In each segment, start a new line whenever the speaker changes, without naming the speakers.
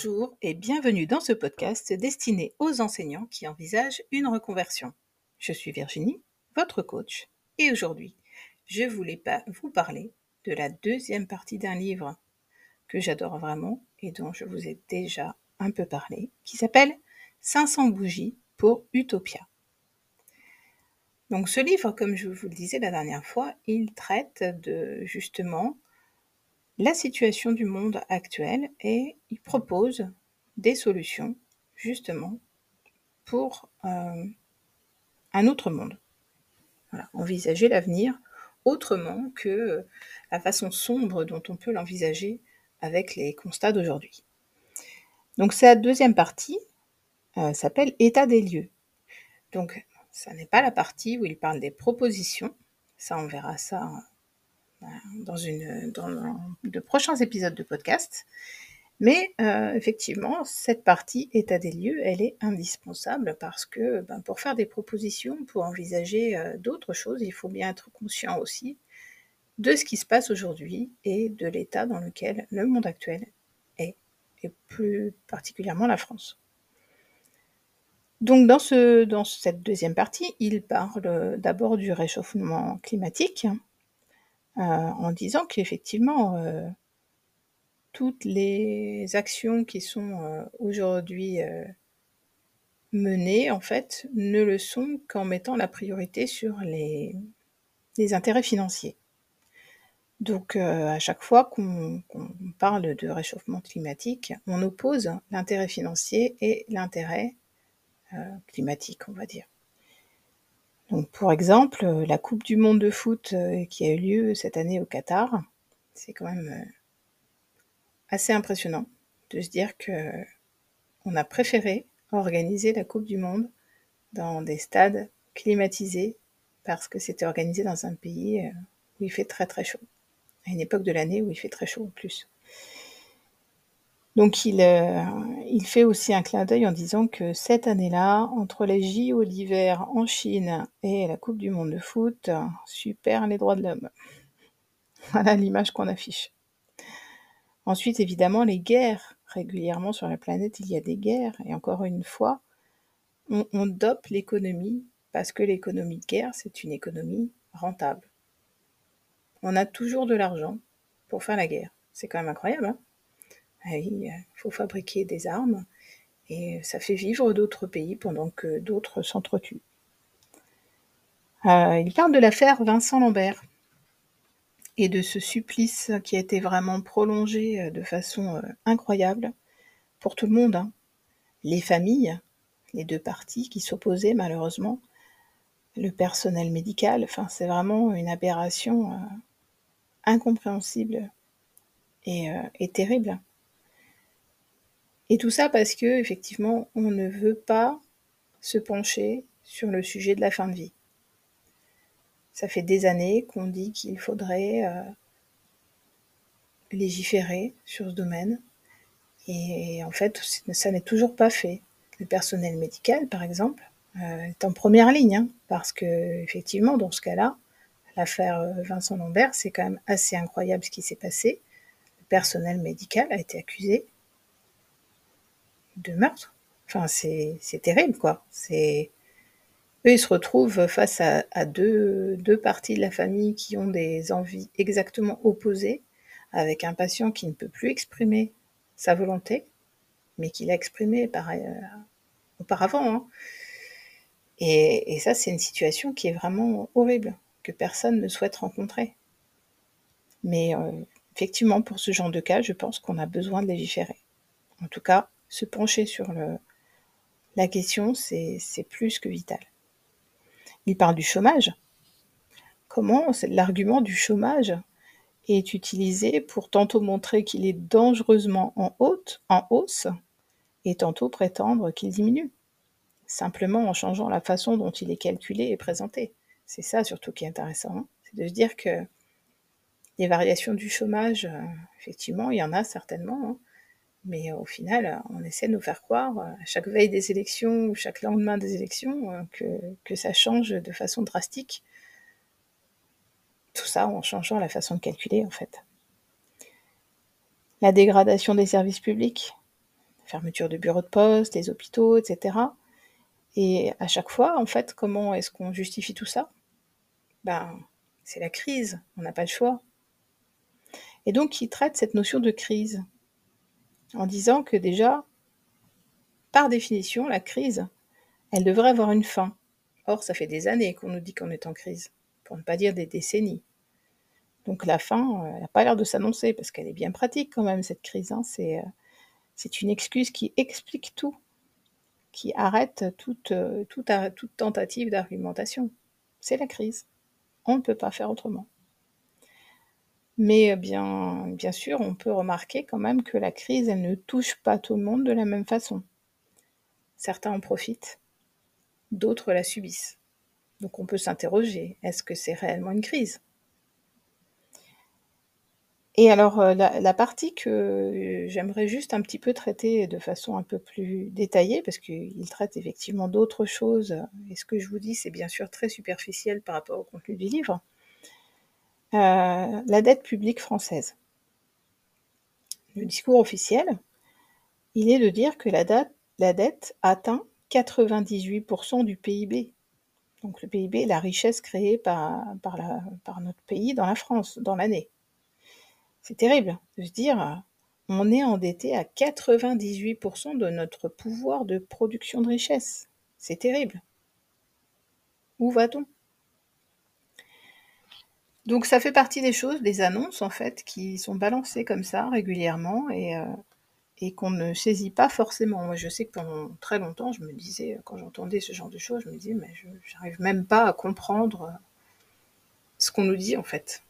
Bonjour et bienvenue dans ce podcast destiné aux enseignants qui envisagent une reconversion. Je suis Virginie, votre coach, et aujourd'hui, je voulais vous parler de la deuxième partie d'un livre que j'adore vraiment et dont je vous ai déjà un peu parlé, qui s'appelle 500 bougies pour Utopia. Donc ce livre, comme je vous le disais la dernière fois, il traite de justement la situation du monde actuel et il propose des solutions justement pour euh, un autre monde. envisager l'avenir autrement que la façon sombre dont on peut l'envisager avec les constats d'aujourd'hui. Donc cette deuxième partie euh, s'appelle État des lieux. Donc ça n'est pas la partie où il parle des propositions, ça on verra ça dans, une, de prochains épisodes de podcast. Mais euh, effectivement, cette partie état des lieux, elle est indispensable parce que ben, pour faire des propositions, pour envisager euh, d'autres choses, il faut bien être conscient aussi de ce qui se passe aujourd'hui et de l'état dans lequel le monde actuel est, et plus particulièrement la France. Donc dans, ce, dans cette deuxième partie, il parle d'abord du réchauffement climatique, euh, en disant qu'effectivement, euh, toutes les actions qui sont euh, aujourd'hui menées, en fait, ne le sont qu'en mettant la priorité sur les, intérêts financiers. Donc à chaque fois qu'on parle de réchauffement climatique, on oppose l'intérêt financier et l'intérêt climatique, on va dire. Donc, pour exemple, euh, la Coupe du monde de foot euh, qui a eu lieu cette année au Qatar, c'est quand même euh, assez impressionnant de se dire que on a préféré organiser la Coupe du monde dans des stades climatisés parce que c'était organisé dans un pays où il fait très très chaud, à une époque de l'année où il fait très chaud en plus. Donc il, euh, il fait aussi un clin d'œil en disant que cette année-là, entre les JO d'hiver en Chine et la Coupe du monde de foot, super les droits de l'homme. Voilà l'image qu'on affiche. Ensuite, évidemment, les guerres. Régulièrement sur la planète, il y a des guerres. Et encore une fois, on, on dope l'économie parce que l'économie de guerre, c'est une économie rentable. On a toujours de l'argent pour faire la guerre. C'est quand même incroyable, hein il faut fabriquer des armes et ça fait vivre d'autres pays pendant que d'autres s'entretuent. Euh, il parle de l'affaire Vincent Lambert et de ce supplice qui a été vraiment prolongé euh, de façon euh, incroyable pour tout le monde. Hein. Les familles, les deux parties qui s'opposaient malheureusement, le personnel médical, enfin c'est vraiment une aberration incompréhensible et terrible. Et tout ça parce que, effectivement, on ne veut pas se pencher sur le sujet de la fin de vie. Ça fait des années qu'on dit qu'il faudrait euh, légiférer sur ce domaine. Et en fait, ça n'est toujours pas fait. Le personnel médical, par exemple, euh, est en première ligne, hein, parce que effectivement, dans ce cas-là, l'affaire euh, Vincent Lambert, c'est quand même assez incroyable ce qui s'est passé. Le personnel médical a été accusé de meurtre. Enfin, c'est terrible, quoi. C'est eux, ils se retrouvent face à, deux, parties de la famille qui ont des envies exactement opposées, avec un patient qui ne peut plus exprimer sa volonté, mais qui l'a exprimé par, euh, auparavant. Hein. Et, ça, c'est une situation qui est vraiment horrible, que personne ne souhaite rencontrer. Mais euh, effectivement, pour ce genre de cas, je pense qu'on a besoin de légiférer. En tout cas, se pencher sur la question, c'est plus que vital. Il parle du chômage. Comment l'argument du chômage est utilisé pour tantôt montrer qu'il est dangereusement en hausse et tantôt prétendre qu'il diminue, simplement en changeant la façon dont il est calculé et présenté. C'est ça surtout qui est intéressant, hein. c'est de se dire que les variations du chômage, euh, effectivement, il y en a certainement, hein. Mais au final, on essaie de nous faire croire, à chaque veille des élections ou chaque lendemain des élections, euh, que, que ça change de façon drastique. Tout ça en changeant la façon de calculer, en fait. La dégradation des services publics. fermeture de bureaux de poste, les hôpitaux, etc. Et à chaque fois, en fait, comment est-ce qu'on justifie tout ça? Ben, c'est la crise, on n'a pas le choix. Et donc, il traite cette notion de crise? En disant que déjà, par définition, la crise, elle devrait avoir une fin. Or, ça fait des années qu'on nous dit qu'on est en crise, pour ne pas dire des décennies. Donc la fin, elle n'a pas l'air de s'annoncer, parce qu'elle est bien pratique quand même, cette crise. Hein. C'est, c'est une excuse qui explique tout, qui arrête toute, toute, toute tentative d'argumentation. C'est la crise. On ne peut pas faire autrement. Mais bien, bien sûr, on peut remarquer quand même que la crise, elle ne touche pas tout le monde de la même façon. Certains en profitent, d'autres la subissent. Donc on peut s'interroger, est-ce que c'est réellement une crise? Et alors euh, la, partie que j'aimerais juste un petit peu traiter de façon un peu plus détaillée, parce qu'il traite effectivement d'autres choses, et ce que je vous dis c'est bien sûr très superficiel par rapport au contenu du livre, euh, la dette publique française. Le discours officiel, il est de dire que la, dette atteint 98% du PIB. Donc le PIB, la richesse créée par, notre pays dans la France, dans l'année. C'est terrible de se dire, on est endetté à 98% de notre pouvoir de production de richesse. C'est terrible. Où va-t-on? Donc ça fait partie des choses, des annonces en fait, qui sont balancées comme ça régulièrement et, euh, et qu'on ne saisit pas forcément. Moi je sais que pendant très longtemps je me disais, quand j'entendais ce genre de choses, je me disais mais je n'arrive même pas à comprendre ce qu'on nous dit en fait.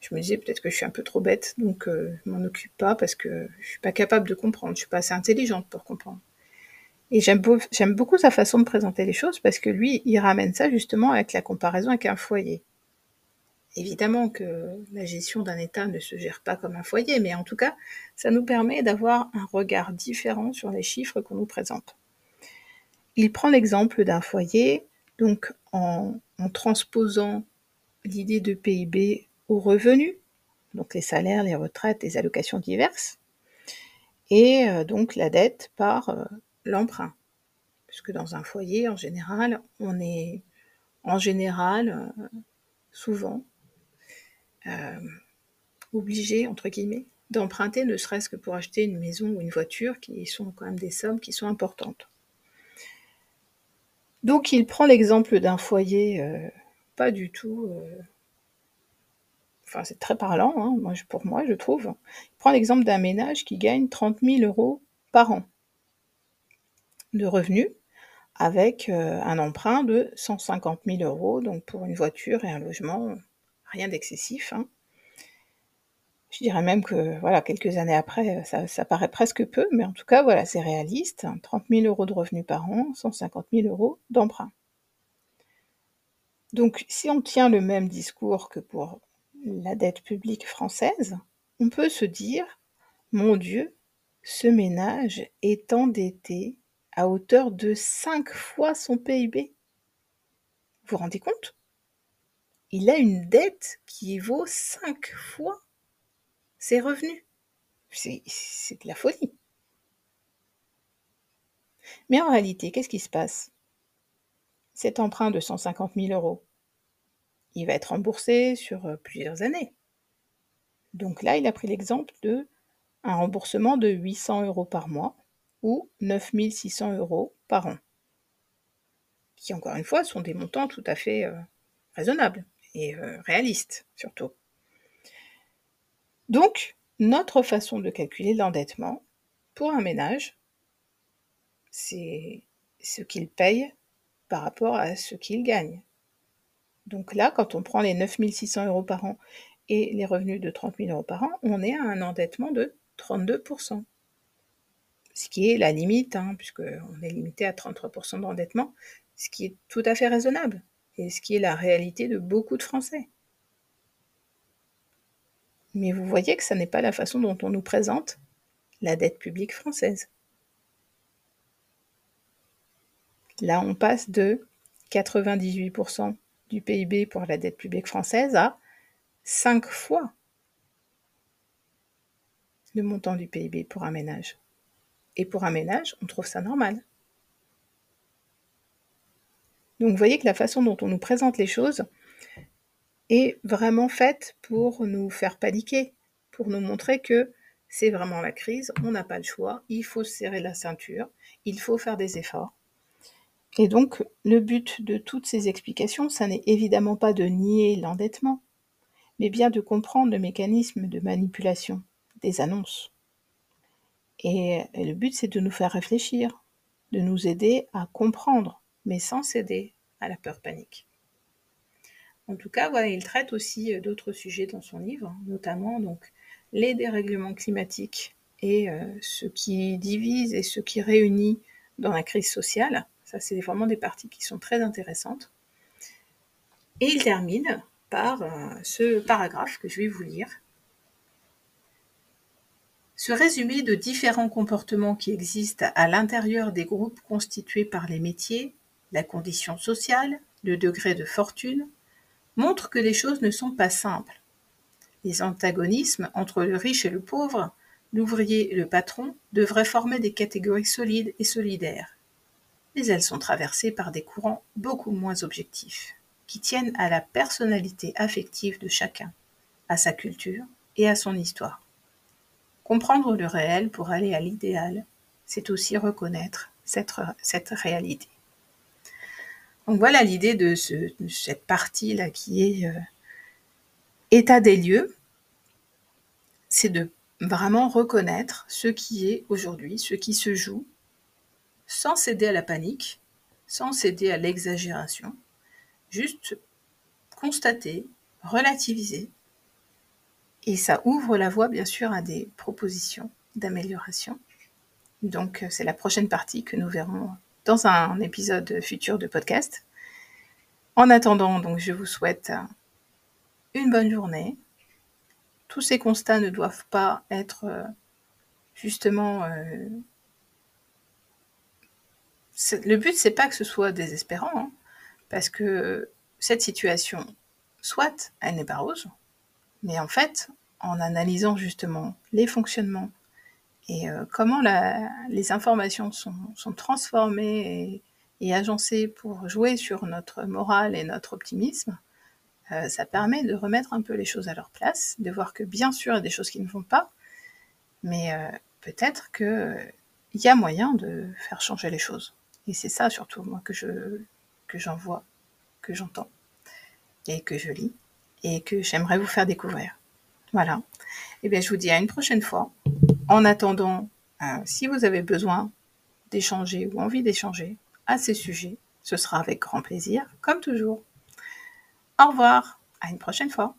Je me disais peut-être que je suis un peu trop bête, donc euh, je m'en occupe pas parce que je suis pas capable de comprendre, je suis pas assez intelligente pour comprendre. Et j'aime beaucoup sa façon de présenter les choses parce que lui, il ramène ça justement avec la comparaison avec un foyer. Évidemment que la gestion d'un État ne se gère pas comme un foyer, mais en tout cas, ça nous permet d'avoir un regard différent sur les chiffres qu'on nous présente. Il prend l'exemple d'un foyer, donc en, transposant l'idée de PIB aux revenus, donc les salaires, les retraites, les allocations diverses, et euh, donc la dette par euh, l'emprunt. Puisque dans un foyer, en général, on est en général, euh, souvent, euh, obligé, entre guillemets, d'emprunter ne serait-ce que pour acheter une maison ou une voiture, qui sont quand même des sommes qui sont importantes. Donc il prend l'exemple d'un foyer euh, pas du tout... Euh, enfin c'est très parlant, hein, pour moi je trouve. Il prend l'exemple d'un ménage qui gagne 30 000 euros par an de revenus avec un emprunt de 150 000 euros, donc pour une voiture et un logement, rien d'excessif. Hein. Je dirais même que voilà, quelques années après, ça, paraît presque peu, mais en tout cas, voilà, c'est réaliste. 30 000 euros de revenus par an, 150 000 euros d'emprunt. Donc, si on tient le même discours que pour la dette publique française, on peut se dire, mon Dieu, ce ménage est endetté à hauteur de 5 fois son PIB. Vous vous rendez compte? Il a une dette qui vaut cinq fois ses revenus. C'est, de la folie. Mais en réalité, qu'est-ce qui se passe? Cet emprunt de 150 000 euros, il va être remboursé sur euh, plusieurs années. Donc là, il a pris l'exemple de un remboursement de 800 euros par mois ou 9 600 euros par an, qui encore une fois sont des montants tout à fait euh, raisonnables et euh, réaliste surtout. Donc, notre façon de calculer l'endettement pour un ménage, c'est ce qu'il paye par rapport à ce qu'il gagne. Donc là, quand on prend les 9600 euros par an et les revenus de 30 000 euros par an, on est à un endettement de 32%. Ce qui est la limite, hein, puisqu'on est limité à 33% d'endettement, ce qui est tout à fait raisonnable et ce qui est la réalité de beaucoup de Français. Mais vous voyez que ce n'est pas la façon dont on nous présente la dette publique française. Là, on passe de 98% du PIB pour la dette publique française à 5 fois le montant du PIB pour un ménage. Et pour un ménage, on trouve ça normal. Donc vous voyez que la façon dont on nous présente les choses est vraiment faite pour nous faire paniquer, pour nous montrer que c'est vraiment la crise, on n'a pas le choix, il faut serrer la ceinture, il faut faire des efforts. Et donc, le but de toutes ces explications, ça n'est évidemment pas de nier l'endettement, mais bien de comprendre le mécanisme de manipulation des annonces. Et le but, c'est de nous faire réfléchir, de nous aider à comprendre, mais sans céder à la peur panique. En tout cas, il traite aussi euh, d'autres sujets dans son livre, notamment donc les dérèglements climatiques et euh, ce qui divise et ce qui réunit dans la crise sociale. Ça, c'est vraiment des parties qui sont très intéressantes. Et il termine par euh, ce paragraphe que je vais vous lire. Ce résumé de différents comportements qui existent à l'intérieur des groupes constitués par les métiers, la condition sociale, le degré de fortune, montre que les choses ne sont pas simples. Les antagonismes entre le riche et le pauvre, l'ouvrier et le patron, devraient former des catégories solides et solidaires. Mais elles sont traversées par des courants beaucoup moins objectifs, qui tiennent à la personnalité affective de chacun, à sa culture et à son histoire. Comprendre le réel pour aller à l'idéal, c'est aussi reconnaître cette, cette réalité. Donc voilà l'idée de, cette partie-là qui est euh, état des lieux, c'est de vraiment reconnaître ce qui est aujourd'hui, ce qui se joue, sans céder à la panique, sans céder à l'exagération, juste constater, relativiser, et ça ouvre la voie bien sûr à des propositions d'amélioration. Donc c'est la prochaine partie que nous verrons dans un épisode futur de podcast. En attendant, donc, je vous souhaite une bonne journée. Tous ces constats ne doivent pas être euh, justement. Euh, le but, c'est pas que ce soit désespérant, hein, parce que cette situation, soit elle n'est pas rose, mais en fait, en analysant justement les fonctionnements et euh, comment les informations sont, transformées et, agencées pour jouer sur notre morale et notre optimisme, euh, ça permet de remettre un peu les choses à leur place, de voir que bien sûr il y a des choses qui ne vont pas, mais euh, peut-être qu'il y a moyen de faire changer les choses. Et c'est ça surtout moi que je que j'en vois, que j'entends et que je lis et que j'aimerais vous faire découvrir. Voilà. Et eh bien je vous dis à une prochaine fois. En attendant, euh, si vous avez besoin d'échanger ou envie d'échanger à ces sujets, ce sera avec grand plaisir, comme toujours. Au revoir, à une prochaine fois.